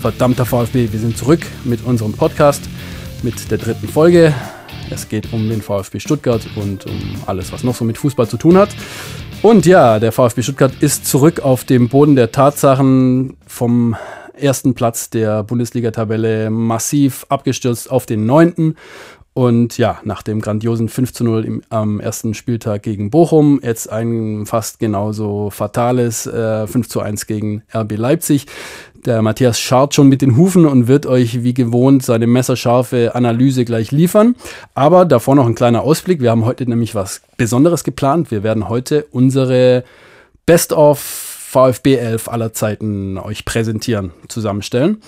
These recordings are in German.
verdammter VfB. Wir sind zurück mit unserem Podcast, mit der dritten Folge. Es geht um den VfB Stuttgart und um alles, was noch so mit Fußball zu tun hat. Und ja, der VfB Stuttgart ist zurück auf dem Boden der Tatsachen vom ersten Platz der Bundesliga-Tabelle massiv abgestürzt auf den neunten und ja, nach dem grandiosen 5 zu 0 im, am ersten Spieltag gegen Bochum, jetzt ein fast genauso fatales äh, 5 zu 1 gegen RB Leipzig. Der Matthias scharrt schon mit den Hufen und wird euch wie gewohnt seine messerscharfe Analyse gleich liefern. Aber davor noch ein kleiner Ausblick. Wir haben heute nämlich was Besonderes geplant. Wir werden heute unsere Best of VfB 11 aller Zeiten euch präsentieren, zusammenstellen.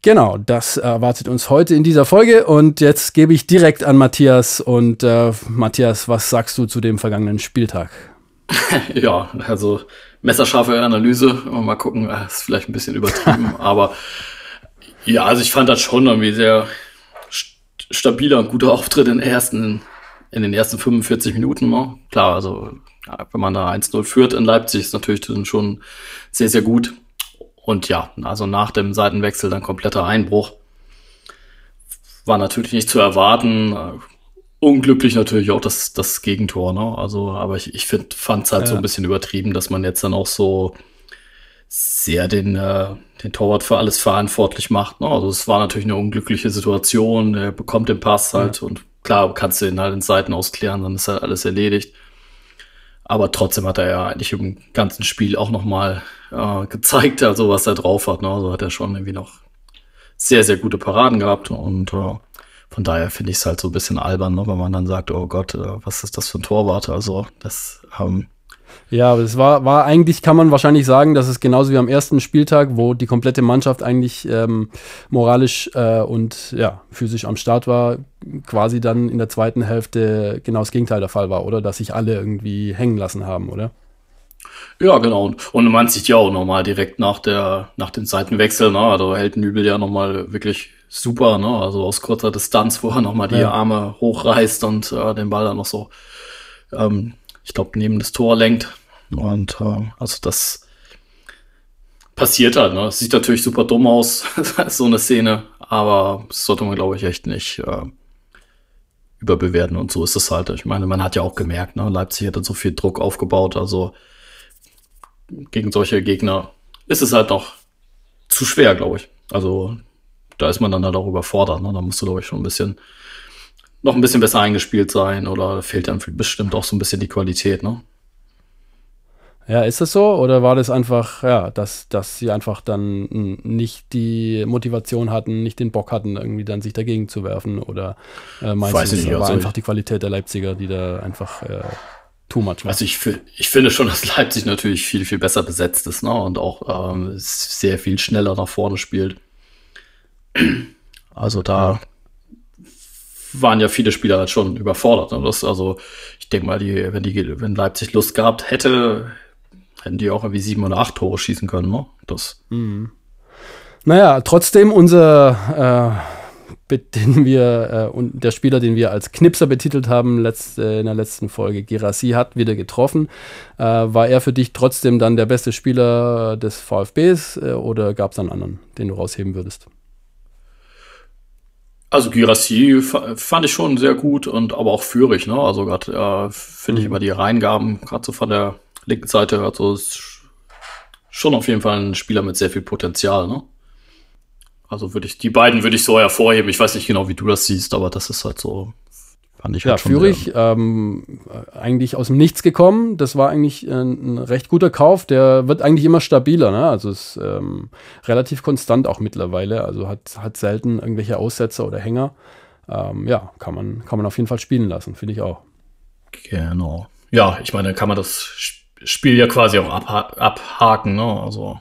Genau, das erwartet uns heute in dieser Folge und jetzt gebe ich direkt an Matthias und äh, Matthias, was sagst du zu dem vergangenen Spieltag? ja, also messerscharfe Analyse, mal gucken, äh, ist vielleicht ein bisschen übertrieben, aber ja, also ich fand das schon irgendwie sehr stabiler und guter Auftritt in, ersten, in den ersten 45 Minuten. Ne? Klar, also wenn man da 1-0 führt in Leipzig, ist natürlich schon sehr, sehr gut. Und ja, also nach dem Seitenwechsel dann kompletter Einbruch. War natürlich nicht zu erwarten. Unglücklich natürlich auch das, das Gegentor, ne? Also, aber ich, ich fand es halt ja. so ein bisschen übertrieben, dass man jetzt dann auch so sehr den, äh, den Torwart für alles verantwortlich macht. Ne? Also es war natürlich eine unglückliche Situation. Er bekommt den Pass halt ja. und klar kannst du ihn halt in Seiten ausklären, dann ist halt alles erledigt. Aber trotzdem hat er ja eigentlich im ganzen Spiel auch nochmal äh, gezeigt, also was er drauf hat. Ne? Also hat er schon irgendwie noch sehr, sehr gute Paraden gehabt. Und äh, von daher finde ich es halt so ein bisschen albern, ne? wenn man dann sagt, oh Gott, äh, was ist das für ein Torwart? Also das ähm, ja, aber es war, war eigentlich, kann man wahrscheinlich sagen, dass es genauso wie am ersten Spieltag, wo die komplette Mannschaft eigentlich ähm, moralisch äh, und ja, physisch am Start war, quasi dann in der zweiten Hälfte genau das Gegenteil der Fall war, oder? Dass sich alle irgendwie hängen lassen haben, oder? Ja, genau. Und man sieht ja auch nochmal direkt nach der, nach dem Seitenwechsel, ne? Also hält Nübel ja nochmal wirklich super, ne? Also aus kurzer Distanz, wo er nochmal die ja. Arme hochreißt und äh, den Ball dann noch so ähm, ich glaube, neben das Tor lenkt. Und äh, also das passiert halt. Ne? Es sieht natürlich super dumm aus, so eine Szene, aber das sollte man, glaube ich, echt nicht äh, überbewerten. Und so ist es halt. Ich meine, man hat ja auch gemerkt, ne? Leipzig hat dann so viel Druck aufgebaut. Also gegen solche Gegner ist es halt noch zu schwer, glaube ich. Also da ist man dann halt auch überfordert. Ne? Da musst du, glaube ich, schon ein bisschen noch ein bisschen besser eingespielt sein oder fehlt dann bestimmt auch so ein bisschen die Qualität, ne? Ja, ist das so? Oder war das einfach, ja, dass, dass sie einfach dann nicht die Motivation hatten, nicht den Bock hatten, irgendwie dann sich dagegen zu werfen? Oder äh, meinst Weiß du, es war also einfach die Qualität der Leipziger, die da einfach äh, too much war? Also ich, ich finde schon, dass Leipzig natürlich viel, viel besser besetzt ist, ne? Und auch ähm, sehr viel schneller nach vorne spielt. Also da waren ja viele Spieler halt schon überfordert. Und das, also, ich denke mal, die, wenn die, wenn Leipzig Lust gehabt hätte, hätten die auch irgendwie sieben oder acht Tore schießen können, ne? Das. Mhm. Naja, trotzdem unser, äh, den wir, äh, und der Spieler, den wir als Knipser betitelt haben, letzt, äh, in der letzten Folge, Girassi, hat wieder getroffen. Äh, war er für dich trotzdem dann der beste Spieler des VfBs äh, oder gab es einen anderen, den du rausheben würdest? Also Girassi fand ich schon sehr gut und aber auch führig, ne? Also gerade äh, finde ich immer die Reingaben, gerade so von der linken Seite, also ist schon auf jeden Fall ein Spieler mit sehr viel Potenzial, ne? Also würde ich, die beiden würde ich so hervorheben. Ich weiß nicht genau, wie du das siehst, aber das ist halt so Fand ich ja, halt Fürich, ähm, eigentlich aus dem Nichts gekommen. Das war eigentlich ein, ein, recht guter Kauf. Der wird eigentlich immer stabiler. Ne? Also ist ähm, relativ konstant auch mittlerweile. Also hat, hat selten irgendwelche Aussetzer oder Hänger. Ähm, ja, kann man, kann man auf jeden Fall spielen lassen, finde ich auch. Genau. Ja, ich meine, kann man das Spiel ja quasi auch abha abhaken. Ne? Also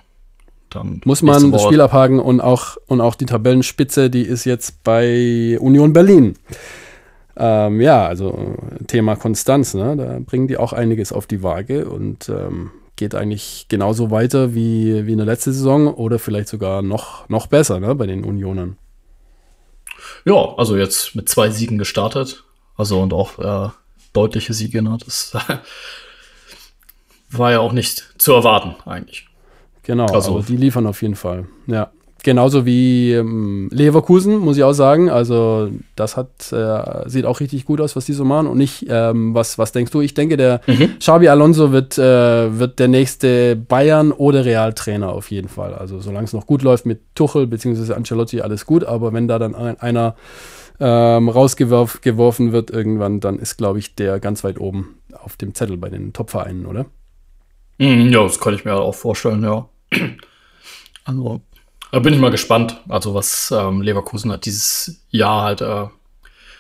dann muss man das Spiel abhaken und auch, und auch die Tabellenspitze, die ist jetzt bei Union Berlin. Ähm, ja, also Thema Konstanz, ne? da bringen die auch einiges auf die Waage und ähm, geht eigentlich genauso weiter wie, wie in der letzten Saison oder vielleicht sogar noch, noch besser ne? bei den Unionen. Ja, also jetzt mit zwei Siegen gestartet. Also und auch äh, deutliche Siege. Ne? Das war ja auch nicht zu erwarten eigentlich. Genau, also die liefern auf jeden Fall. Ja. Genauso wie ähm, Leverkusen, muss ich auch sagen. Also das hat, äh, sieht auch richtig gut aus, was die so machen. Und ich, ähm, was, was denkst du? Ich denke, der mhm. Xabi Alonso wird, äh, wird der nächste Bayern- oder Realtrainer auf jeden Fall. Also solange es noch gut läuft mit Tuchel bzw. Ancelotti, alles gut. Aber wenn da dann ein, einer ähm, rausgeworfen wird irgendwann, dann ist, glaube ich, der ganz weit oben auf dem Zettel bei den Top-Vereinen, oder? Mm, ja, das kann ich mir auch vorstellen, ja. Also, da bin ich mal gespannt, also was ähm, Leverkusen hat dieses Jahr halt äh,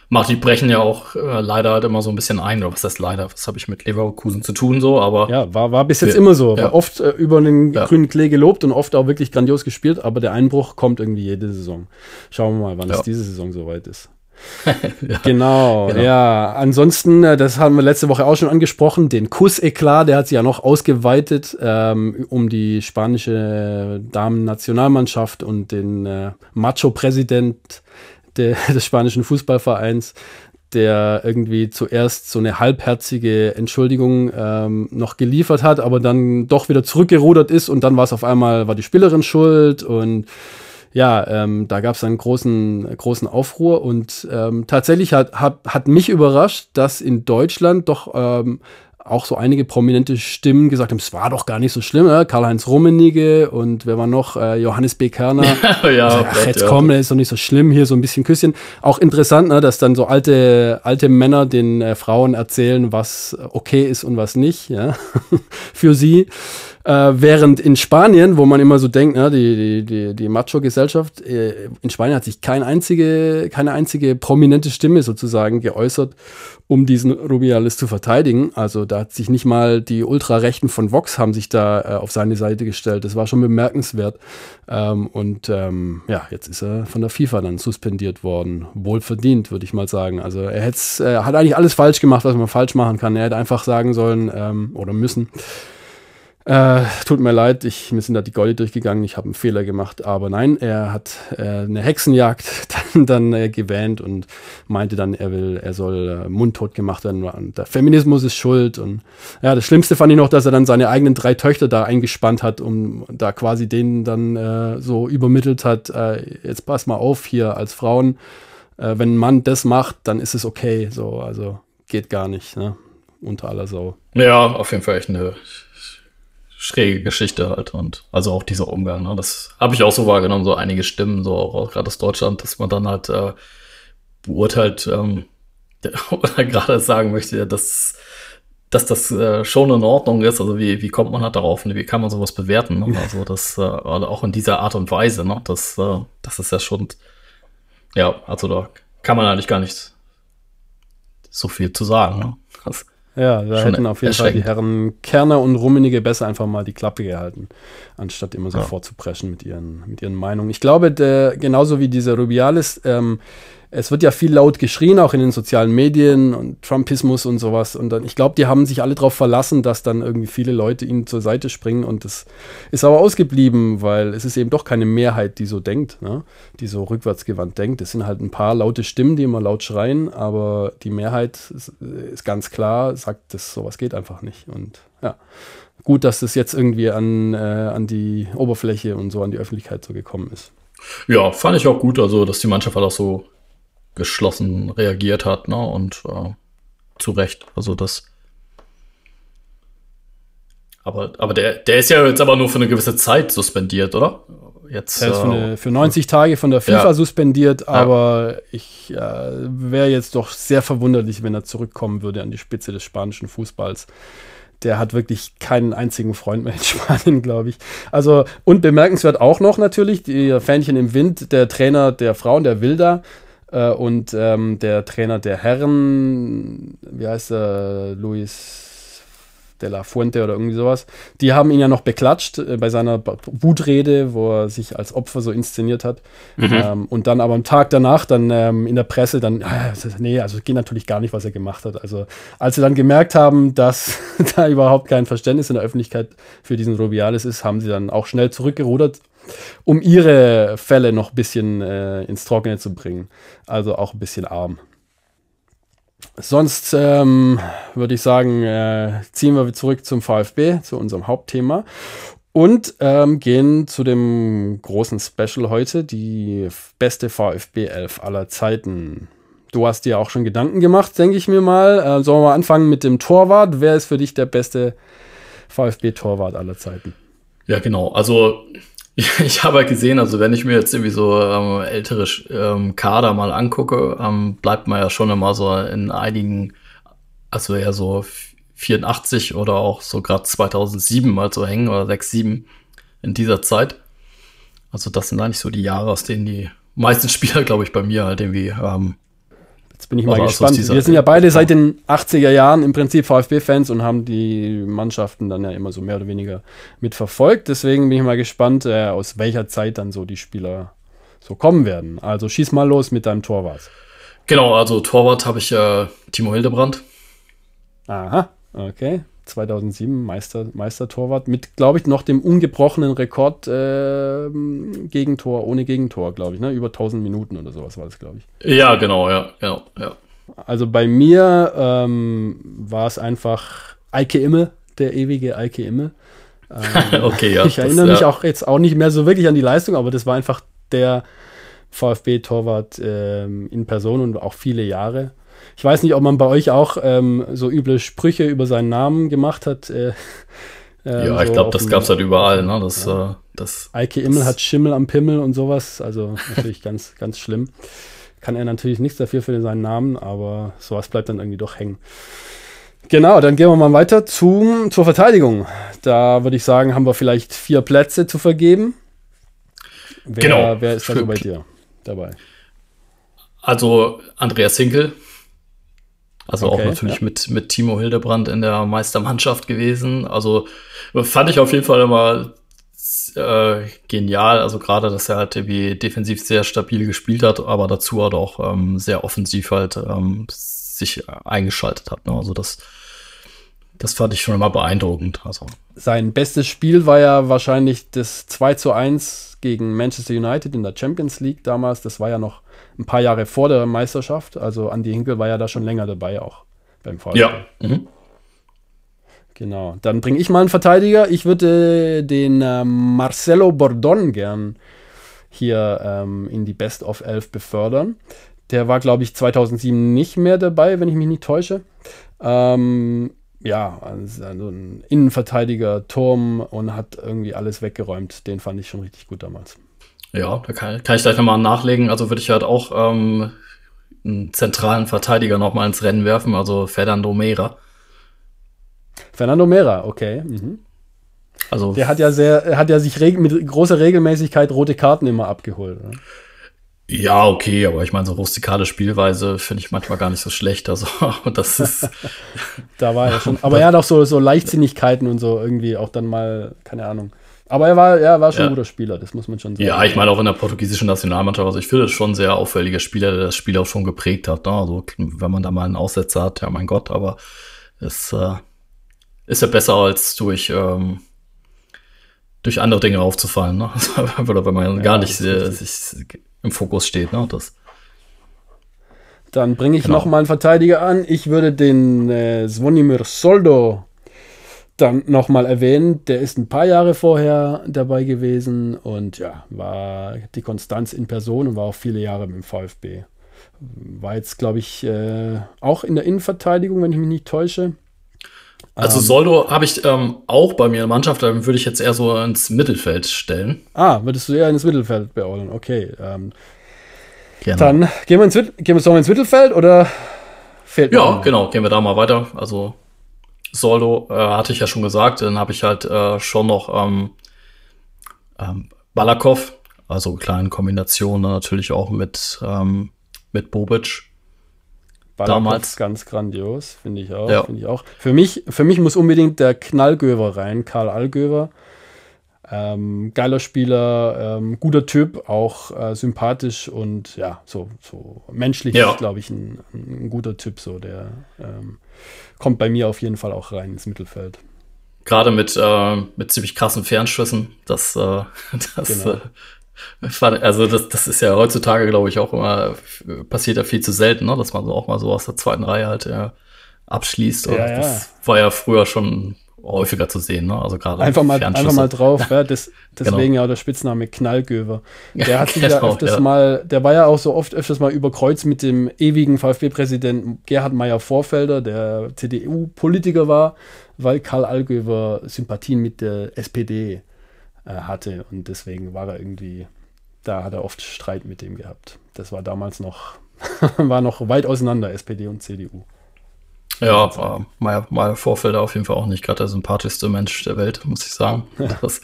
macht. Die brechen ja auch äh, leider halt immer so ein bisschen ein. Oder was heißt leider? Was habe ich mit Leverkusen zu tun so? Aber ja, war, war bis jetzt wir, immer so. Ja. War oft äh, über den ja. grünen Klee gelobt und oft auch wirklich grandios gespielt. Aber der Einbruch kommt irgendwie jede Saison. Schauen wir mal, wann ja. es diese Saison soweit ist. ja, genau, genau, ja. Ansonsten, äh, das haben wir letzte Woche auch schon angesprochen, den Kuss-Eklat, der hat sich ja noch ausgeweitet ähm, um die spanische Damen-Nationalmannschaft und den äh, Macho-Präsident des spanischen Fußballvereins, der irgendwie zuerst so eine halbherzige Entschuldigung ähm, noch geliefert hat, aber dann doch wieder zurückgerudert ist und dann war es auf einmal, war die Spielerin schuld und ja, ähm, da gab es einen großen, großen Aufruhr und ähm, tatsächlich hat, hat, hat mich überrascht, dass in Deutschland doch ähm, auch so einige prominente Stimmen gesagt haben, es war doch gar nicht so schlimm, äh? Karl-Heinz Rummenigge und wer war noch? Äh, Johannes B. Kerner. ja, also, ach, jetzt ja. komm, ist doch nicht so schlimm, hier so ein bisschen Küsschen. Auch interessant, ne, dass dann so alte, alte Männer den äh, Frauen erzählen, was okay ist und was nicht, ja, für sie. Äh, während in Spanien, wo man immer so denkt, ne, die, die, die, die Macho-Gesellschaft, äh, in Spanien hat sich kein einzige, keine einzige prominente Stimme sozusagen geäußert, um diesen Rubiales zu verteidigen. Also da hat sich nicht mal die Ultrarechten von Vox haben sich da äh, auf seine Seite gestellt. Das war schon bemerkenswert. Ähm, und ähm, ja, jetzt ist er von der FIFA dann suspendiert worden. Wohlverdient, würde ich mal sagen. Also er hätte, äh, hat eigentlich alles falsch gemacht, was man falsch machen kann. Er hätte einfach sagen sollen ähm, oder müssen äh, tut mir leid, ich, mir sind da die Gold durchgegangen, ich habe einen Fehler gemacht, aber nein, er hat äh, eine Hexenjagd dann, dann äh, gewähnt und meinte dann, er will, er soll äh, mundtot gemacht werden und der Feminismus ist schuld und ja, das Schlimmste fand ich noch, dass er dann seine eigenen drei Töchter da eingespannt hat und da quasi denen dann äh, so übermittelt hat, äh, jetzt pass mal auf hier als Frauen, äh, wenn ein Mann das macht, dann ist es okay, so, also geht gar nicht, ne, unter aller Sau. Ja, auf jeden Fall echt eine schräge Geschichte halt und also auch dieser Umgang. Ne? Das habe ich auch so wahrgenommen, so einige Stimmen, so auch gerade aus Deutschland, dass man dann halt äh, beurteilt ähm, oder gerade sagen möchte, dass dass das äh, schon in Ordnung ist. Also wie, wie kommt man halt darauf? Ne? Wie kann man sowas bewerten? Ne? Also das äh, auch in dieser Art und Weise. Ne? Das, äh, das ist ja schon ja, also da kann man eigentlich gar nicht so viel zu sagen. Ne? Das, ja, da hätten auf jeden Fall die Herren Kerner und Rummenige besser einfach mal die Klappe gehalten, anstatt immer so ja. vorzupreschen mit ihren, mit ihren Meinungen. Ich glaube, der, genauso wie dieser Rubiales, ähm, es wird ja viel laut geschrien, auch in den sozialen Medien und Trumpismus und sowas. Und dann, ich glaube, die haben sich alle darauf verlassen, dass dann irgendwie viele Leute ihnen zur Seite springen. Und das ist aber ausgeblieben, weil es ist eben doch keine Mehrheit, die so denkt, ne? die so rückwärtsgewandt denkt. Es sind halt ein paar laute Stimmen, die immer laut schreien, aber die Mehrheit ist, ist ganz klar, sagt, das sowas geht einfach nicht. Und ja, gut, dass das jetzt irgendwie an, äh, an die Oberfläche und so an die Öffentlichkeit so gekommen ist. Ja, fand ich auch gut, also dass die Mannschaft halt auch so geschlossen reagiert hat, ne? Und äh, zu Recht. Also das. Aber, aber der, der ist ja jetzt aber nur für eine gewisse Zeit suspendiert, oder? Jetzt, er ist für, eine, für 90 Tage von der FIFA ja. suspendiert, aber ja. ich äh, wäre jetzt doch sehr verwunderlich, wenn er zurückkommen würde an die Spitze des spanischen Fußballs. Der hat wirklich keinen einzigen Freund mehr in Spanien, glaube ich. Also, und bemerkenswert auch noch natürlich, die Fähnchen im Wind, der Trainer der Frauen, der Wilder, äh, und ähm, der Trainer der Herren, wie heißt er, Luis de la Fuente oder irgendwie sowas, die haben ihn ja noch beklatscht äh, bei seiner Wutrede, wo er sich als Opfer so inszeniert hat. Mhm. Ähm, und dann aber am Tag danach dann ähm, in der Presse dann, äh, nee, also geht natürlich gar nicht, was er gemacht hat. Also als sie dann gemerkt haben, dass da überhaupt kein Verständnis in der Öffentlichkeit für diesen Rubiales ist, haben sie dann auch schnell zurückgerudert um ihre Fälle noch ein bisschen äh, ins Trockene zu bringen. Also auch ein bisschen arm. Sonst ähm, würde ich sagen, äh, ziehen wir zurück zum VfB, zu unserem Hauptthema. Und ähm, gehen zu dem großen Special heute, die beste VfB 11 aller Zeiten. Du hast dir auch schon Gedanken gemacht, denke ich mir mal. Äh, sollen wir anfangen mit dem Torwart? Wer ist für dich der beste VfB-Torwart aller Zeiten? Ja, genau. Also ich habe halt gesehen, also wenn ich mir jetzt irgendwie so ähm, ältere ähm, Kader mal angucke, ähm, bleibt man ja schon immer so in einigen, also eher so 84 oder auch so gerade 2007 mal so hängen oder 6, 7 in dieser Zeit. Also das sind eigentlich so die Jahre, aus denen die meisten Spieler, glaube ich, bei mir halt irgendwie ähm, Jetzt bin ich mal gespannt. Wir sind ja beide seit den 80er Jahren im Prinzip VfB-Fans und haben die Mannschaften dann ja immer so mehr oder weniger mitverfolgt. Deswegen bin ich mal gespannt, äh, aus welcher Zeit dann so die Spieler so kommen werden. Also schieß mal los mit deinem Torwart. Genau, also Torwart habe ich äh, Timo Hildebrand. Aha, okay. 2007 Meister, Meistertorwart mit, glaube ich, noch dem ungebrochenen Rekord äh, Gegentor, ohne Gegentor, glaube ich, ne? Über 1000 Minuten oder sowas war das, glaube ich. Ja, genau, ja, genau, ja. Also bei mir ähm, war es einfach Eike Imme, der ewige Eike Imme. Ähm, okay, ja. Ich erinnere das, mich ja. auch jetzt auch nicht mehr so wirklich an die Leistung, aber das war einfach der VfB-Torwart ähm, in Person und auch viele Jahre. Ich weiß nicht, ob man bei euch auch ähm, so üble Sprüche über seinen Namen gemacht hat. Äh, äh, ja, ich glaube, das gab es halt überall. Ne? Das, ja. äh, das, Eike Immel das hat Schimmel am Pimmel und sowas. Also natürlich ganz, ganz schlimm. Kann er natürlich nichts dafür für seinen Namen, aber sowas bleibt dann irgendwie doch hängen. Genau, dann gehen wir mal weiter zum, zur Verteidigung. Da würde ich sagen, haben wir vielleicht vier Plätze zu vergeben. Wer, genau. Wer ist da so bei dir dabei? Also Andreas Hinkel, also okay, auch natürlich ja. mit, mit Timo Hildebrand in der Meistermannschaft gewesen. Also fand ich auf jeden Fall immer äh, genial. Also gerade, dass er halt irgendwie defensiv sehr stabil gespielt hat, aber dazu halt auch ähm, sehr offensiv halt ähm, sich eingeschaltet hat. Ne? Also das, das fand ich schon immer beeindruckend. Also. Sein bestes Spiel war ja wahrscheinlich das 2 zu 1 gegen Manchester United in der Champions League damals. Das war ja noch ein paar Jahre vor der Meisterschaft. Also Andi Hinkel war ja da schon länger dabei auch beim VfB. Ja. Mhm. Genau. Dann bringe ich mal einen Verteidiger. Ich würde den äh, Marcelo Bordon gern hier ähm, in die Best of 11 befördern. Der war, glaube ich, 2007 nicht mehr dabei, wenn ich mich nicht täusche. Ähm, ja, also ein Innenverteidiger, Turm und hat irgendwie alles weggeräumt. Den fand ich schon richtig gut damals. Ja, da kann, kann ich gleich nochmal nachlegen. Also würde ich halt auch ähm, einen zentralen Verteidiger nochmal ins Rennen werfen, also Fernando Mera. Fernando Mera, okay. Mhm. Also der hat ja sehr, hat ja sich mit großer Regelmäßigkeit rote Karten immer abgeholt. Oder? Ja, okay, aber ich meine, so rustikale Spielweise finde ich manchmal gar nicht so schlecht. Also, das ist. da war er schon. Aber er hat auch so, so Leichtsinnigkeiten und so irgendwie auch dann mal, keine Ahnung. Aber er war, er war schon ja. ein guter Spieler, das muss man schon sagen. Ja, ich meine auch in der portugiesischen Nationalmannschaft, also ich finde es schon ein sehr auffälliger Spieler, der das Spiel auch schon geprägt hat. Ne? Also wenn man da mal einen Aussetzer hat, ja mein Gott, aber es äh, ist ja besser als durch, ähm, durch andere Dinge aufzufallen. Ne? Oder wenn man ja, gar nicht äh, sich im Fokus steht. Ne? Das. Dann bringe ich genau. noch mal einen Verteidiger an. Ich würde den äh, Zvonimir Soldo dann nochmal erwähnen, der ist ein paar Jahre vorher dabei gewesen und ja, war die Konstanz in Person und war auch viele Jahre mit dem VfB. War jetzt, glaube ich, äh, auch in der Innenverteidigung, wenn ich mich nicht täusche. Also ähm, Soldo habe ich ähm, auch bei mir in der Mannschaft, dann würde ich jetzt eher so ins Mittelfeld stellen. Ah, würdest du eher ins Mittelfeld beordern? Okay. Ähm, Dann gehen wir, ins, gehen wir ins Mittelfeld oder fehlt Ja, genau, gehen wir da mal weiter. Also Soldo äh, hatte ich ja schon gesagt, dann habe ich halt äh, schon noch ähm, ähm, Balakov, also kleine Kombination natürlich auch mit, ähm, mit Bobic. Balakov damals ganz grandios, finde ich auch, ja. finde ich auch. Für mich, für mich muss unbedingt der Knallgöver rein, Karl Allgöver. Ähm, geiler Spieler, ähm, guter Typ, auch äh, sympathisch und ja, so, so menschlich, ja. glaube ich, ein, ein, guter Typ, so der ähm, kommt bei mir auf jeden Fall auch rein ins Mittelfeld. Gerade mit, äh, mit ziemlich krassen Fernschüssen, das, äh, das genau. äh, also das, das ist ja heutzutage, glaube ich, auch immer, passiert ja viel zu selten, ne? dass man so auch mal so aus der zweiten Reihe halt äh, abschließt. Ja, ja. Das war ja früher schon häufiger zu sehen, ne? Also gerade einfach mal, einfach mal drauf, ja, das, deswegen genau. ja der Spitzname Knallgöver. Der hat sich ja genau, öfters ja. mal, der war ja auch so oft öfters mal überkreuzt mit dem ewigen VfB-Präsidenten Gerhard Meyer-Vorfelder, der CDU-Politiker war, weil Karl Allgöver Sympathien mit der SPD äh, hatte und deswegen war er irgendwie, da hat er oft Streit mit dem gehabt. Das war damals noch, war noch weit auseinander, SPD und CDU. Ja, war mal, mal Vorfelder auf jeden Fall auch nicht gerade der sympathischste Mensch der Welt, muss ich sagen. Das,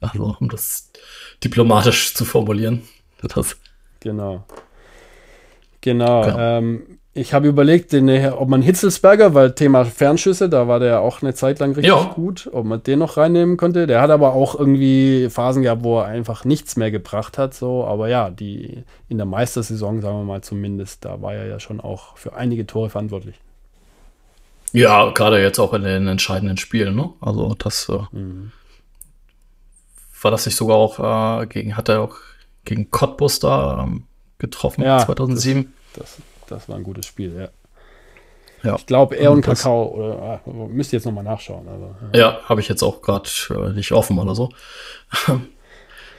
also, um das diplomatisch zu formulieren. Das. Genau. Genau. genau. Ähm, ich habe überlegt, den, ob man Hitzelsberger, weil Thema Fernschüsse, da war der auch eine Zeit lang richtig ja. gut, ob man den noch reinnehmen konnte. Der hat aber auch irgendwie Phasen gehabt, wo er einfach nichts mehr gebracht hat. So, aber ja, die in der Meistersaison, sagen wir mal zumindest, da war er ja schon auch für einige Tore verantwortlich. Ja, gerade jetzt auch in den entscheidenden Spielen, ne? Also das äh, mhm. war das nicht sogar auch äh, gegen, hat er auch gegen Cottbus da ähm, getroffen ja, 2007. Das, das, das, war ein gutes Spiel, ja. ja. Ich glaube, er und, und Kakao, oder äh, müsst ihr jetzt nochmal nachschauen. Also, ja, ja habe ich jetzt auch gerade äh, nicht offen oder so.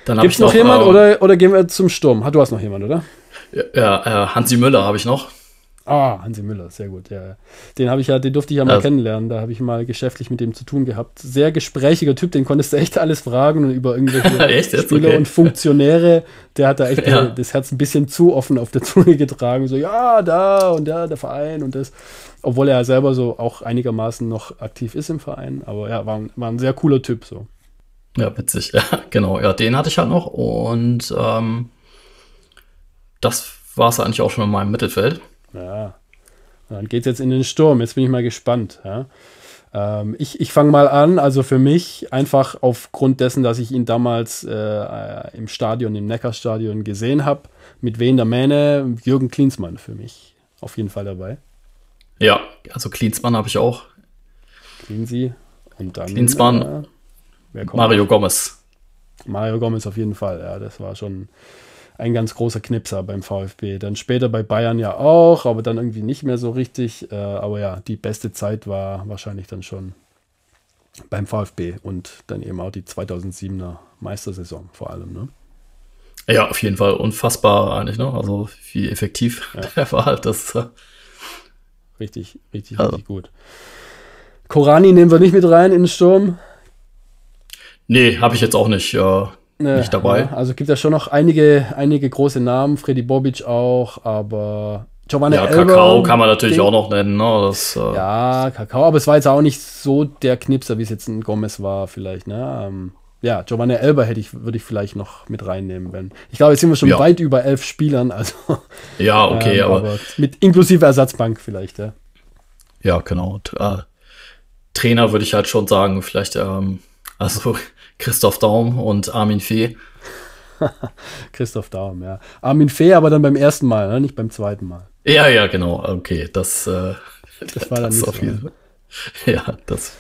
Dann Gibt es noch, noch jemand ähm, oder, oder gehen wir zum Sturm? Du hast noch jemand, oder? Ja, äh, Hansi Müller habe ich noch. Ah, Hansi Müller, sehr gut. Ja. Den habe ich ja, den durfte ich ja mal also. kennenlernen. Da habe ich mal geschäftlich mit dem zu tun gehabt. Sehr gesprächiger Typ, den konntest du echt alles fragen und über irgendwelche echt? Spieler okay. und Funktionäre. Der hat da echt ja. das Herz ein bisschen zu offen auf der Zunge getragen. So, ja, da und da, der Verein und das. Obwohl er ja selber so auch einigermaßen noch aktiv ist im Verein. Aber ja, war, war ein sehr cooler Typ so. Ja, witzig. Ja, genau. Ja, den hatte ich halt noch. Und ähm, das war es eigentlich auch schon in meinem Mittelfeld. Ja. Dann geht es jetzt in den Sturm. Jetzt bin ich mal gespannt. Ja. Ähm, ich ich fange mal an. Also für mich einfach aufgrund dessen, dass ich ihn damals äh, im Stadion, im Neckarstadion gesehen habe, mit Wen der Mähne, Jürgen Klinsmann für mich auf jeden Fall dabei. Ja, also Klinsmann habe ich auch. Klinsi und dann. Klinsmann. Äh, Mario Gomez. Mario Gomez auf jeden Fall, ja, das war schon ein ganz großer Knipser beim VfB. Dann später bei Bayern ja auch, aber dann irgendwie nicht mehr so richtig. Äh, aber ja, die beste Zeit war wahrscheinlich dann schon beim VfB und dann eben auch die 2007er Meistersaison vor allem. Ne? Ja, auf jeden Fall unfassbar eigentlich, ne? Also wie effektiv ja. der war halt das. Äh richtig, richtig, also. richtig gut. Korani nehmen wir nicht mit rein in den Sturm. Nee, habe ich jetzt auch nicht. Äh, nicht dabei. Ja, also gibt ja schon noch einige, einige große Namen, Freddy Bobic auch, aber Giovanni ja, Elber, Kakao kann man natürlich den, auch noch nennen. Ne? Das, äh, ja, Kakao, aber es war jetzt auch nicht so der Knipser, wie es jetzt ein Gomez war, vielleicht. Ne? Ähm, ja, Giovanni Elber hätte ich, würde ich vielleicht noch mit reinnehmen, wenn. Ich glaube, jetzt sind wir schon ja. weit über elf Spielern, also. Ja, okay, ähm, aber, aber, Mit inklusive Ersatzbank vielleicht, ja. Ja, genau. Äh, Trainer würde ich halt schon sagen, vielleicht, ähm, also Christoph Daum und Armin Fee. Christoph Daum, ja. Armin Fee aber dann beim ersten Mal, ne? nicht beim zweiten Mal. Ja, ja, genau. Okay, das, äh, das war dann das nicht so. Ne? Ja, das.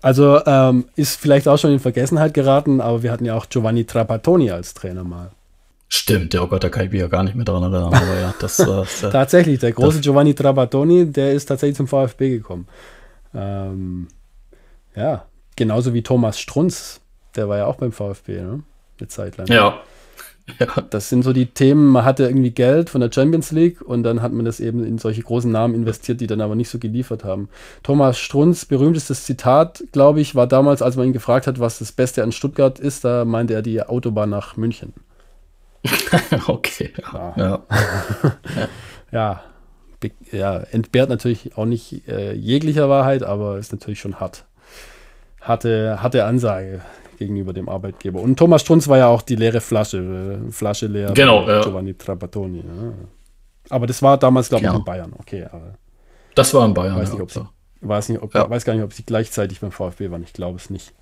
Also ähm, ist vielleicht auch schon in Vergessenheit geraten, aber wir hatten ja auch Giovanni Trapattoni als Trainer mal. Stimmt, ja, oh Gott, da kann ich mich ja gar nicht mehr dran erinnern. Aber ja, das, äh, tatsächlich, der große Giovanni Trapattoni, der ist tatsächlich zum VfB gekommen. Ähm, ja, genauso wie Thomas Strunz, der war ja auch beim VfB, ne? Eine Zeit lang. Ja. ja. Das sind so die Themen, man hatte irgendwie Geld von der Champions League und dann hat man das eben in solche großen Namen investiert, die dann aber nicht so geliefert haben. Thomas Strunz, berühmtestes Zitat, glaube ich, war damals, als man ihn gefragt hat, was das Beste an Stuttgart ist, da meinte er die Autobahn nach München. okay. Ja. Ja. ja. ja. entbehrt natürlich auch nicht äh, jeglicher Wahrheit, aber ist natürlich schon hart. Harte, harte Ansage gegenüber dem Arbeitgeber. Und Thomas Strunz war ja auch die leere Flasche, äh, Flasche leer. Genau, ja. Giovanni Trapattoni. Ja. Aber das war damals, glaube ich, ja. in Bayern. Okay, aber das war in Bayern. Weiß, nicht, ob sie, weiß, nicht, ob, weiß gar nicht, ob sie gleichzeitig beim VfB waren. Ich glaube es nicht.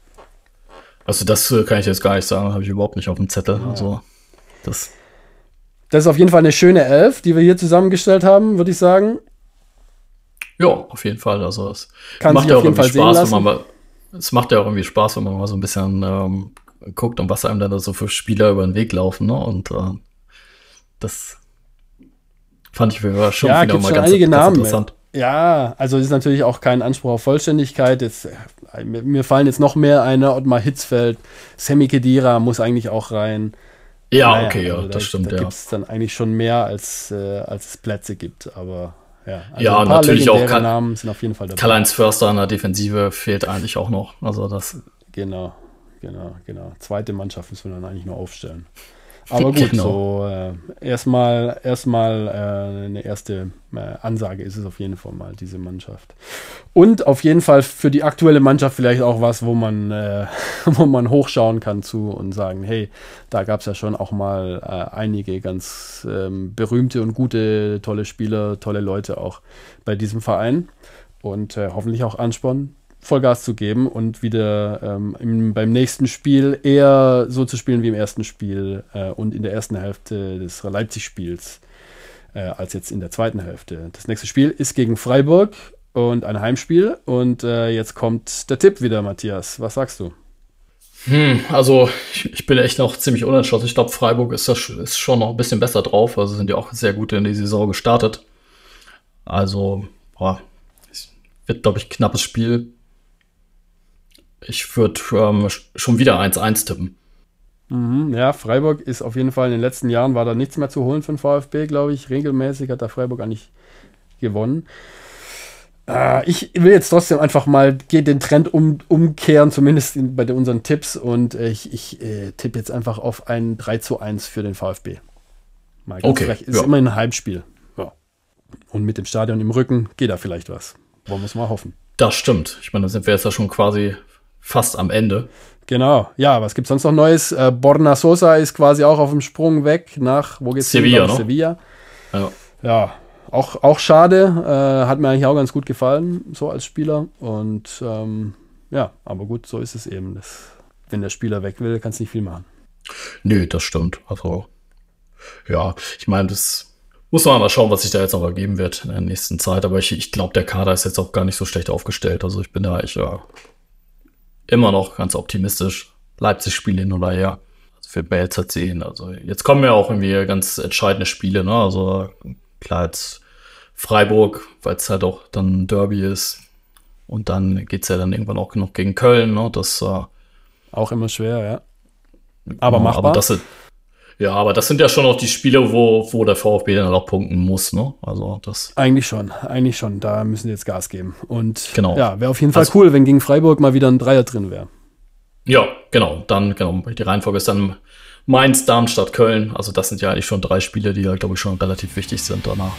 Also das äh, kann ich jetzt gar nicht sagen, habe ich überhaupt nicht auf dem Zettel. Also das. Das ist auf jeden Fall eine schöne Elf, die wir hier zusammengestellt haben, würde ich sagen. Ja, auf jeden Fall. Also es Kann macht ja auch irgendwie Spaß, wenn man mal es macht ja auch irgendwie Spaß, wenn man mal so ein bisschen ähm, guckt, um was einem dann so für Spieler über den Weg laufen. Ne? Und äh, das fand ich schon ja, wieder mal ganz, ganz Namen, interessant. Ja, also ist natürlich auch kein Anspruch auf Vollständigkeit. Jetzt, äh, mir, fallen jetzt noch mehr eine, Ottmar Hitzfeld, Sammy Kedira muss eigentlich auch rein. Ja, naja, okay, ja, also das da, stimmt. Da ja. gibt es dann eigentlich schon mehr, als, äh, als es Plätze gibt, aber ja. Also ja, natürlich auch Karl, Namen sind auf jeden Fall dabei. Karl-Heinz Förster in der Defensive fehlt eigentlich auch noch. Also das. Genau, genau, genau. Zweite Mannschaft müssen wir dann eigentlich nur aufstellen. Aber gut, so äh, erstmal erstmal äh, eine erste äh, Ansage ist es auf jeden Fall mal, diese Mannschaft. Und auf jeden Fall für die aktuelle Mannschaft vielleicht auch was, wo man, äh, wo man hochschauen kann zu und sagen, hey, da gab es ja schon auch mal äh, einige ganz ähm, berühmte und gute, tolle Spieler, tolle Leute auch bei diesem Verein. Und äh, hoffentlich auch Ansporn, Vollgas zu geben und wieder ähm, im, beim nächsten Spiel eher so zu spielen wie im ersten Spiel äh, und in der ersten Hälfte des Leipzig-Spiels äh, als jetzt in der zweiten Hälfte. Das nächste Spiel ist gegen Freiburg und ein Heimspiel. Und äh, jetzt kommt der Tipp wieder, Matthias. Was sagst du? Hm, also ich, ich bin echt noch ziemlich unentschlossen. Ich glaube, Freiburg ist, das, ist schon noch ein bisschen besser drauf. Also sind die auch sehr gut in die Saison gestartet. Also, boah, wird, glaube ich, knappes Spiel. Ich würde ähm, schon wieder 1-1 tippen. Mhm, ja, Freiburg ist auf jeden Fall in den letzten Jahren war da nichts mehr zu holen von VfB, glaube ich. Regelmäßig hat da Freiburg eigentlich gewonnen. Äh, ich will jetzt trotzdem einfach mal den Trend um, umkehren, zumindest in, bei den, unseren Tipps. Und äh, ich, ich äh, tippe jetzt einfach auf ein 3 zu 1 für den VfB. Mal ganz okay, frech. Ist ja. immerhin ein Heimspiel. Ja. Und mit dem Stadion im Rücken geht da vielleicht was. Wollen wir es mal hoffen. Das stimmt. Ich meine, da sind wir jetzt ja schon quasi fast am Ende. Genau, ja, was gibt sonst noch Neues? Äh, Borna Sosa ist quasi auch auf dem Sprung weg nach, wo geht's Sevilla, hin? Ne? Sevilla. Ja. ja, auch, auch schade. Äh, hat mir eigentlich auch ganz gut gefallen, so als Spieler. Und ähm, ja, aber gut, so ist es eben. Das, wenn der Spieler weg will, kannst du nicht viel machen. Nö, das stimmt. Also, ja, ich meine, das muss man mal schauen, was sich da jetzt noch ergeben wird in der nächsten Zeit. Aber ich, ich glaube, der Kader ist jetzt auch gar nicht so schlecht aufgestellt. Also ich bin da echt ja, immer noch ganz optimistisch. Leipzig spiele hin oder her. Also für BLZ sehen. Also jetzt kommen ja auch irgendwie ganz entscheidende Spiele. Ne? Also klar jetzt Freiburg, weil es halt auch dann ein Derby ist. Und dann geht es ja dann irgendwann auch noch gegen Köln. Ne? Das äh, auch immer schwer, ja. Aber ja, machbar. Aber das sind, ja, aber das sind ja schon auch die Spiele, wo, wo der VfB dann auch punkten muss, ne? Also das. Eigentlich schon, eigentlich schon. Da müssen sie jetzt Gas geben. Und genau. ja, wäre auf jeden Fall also, cool, wenn gegen Freiburg mal wieder ein Dreier drin wäre. Ja, genau. Dann, genau, die Reihenfolge ist dann Mainz, Darmstadt, Köln. Also das sind ja eigentlich schon drei Spiele, die ja, glaube ich, schon relativ wichtig sind danach.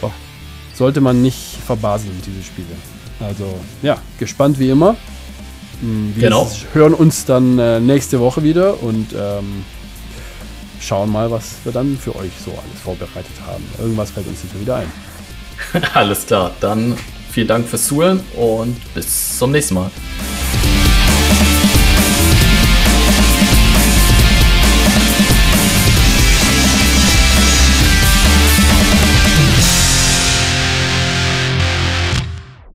Sollte man nicht verbaseln, diese Spiele. Also, ja, gespannt wie immer. Wir genau. hören uns dann äh, nächste Woche wieder und ähm, schauen mal, was wir dann für euch so alles vorbereitet haben. Irgendwas fällt uns sicher wieder ein. alles klar, dann vielen Dank fürs Zuhören und bis zum nächsten Mal.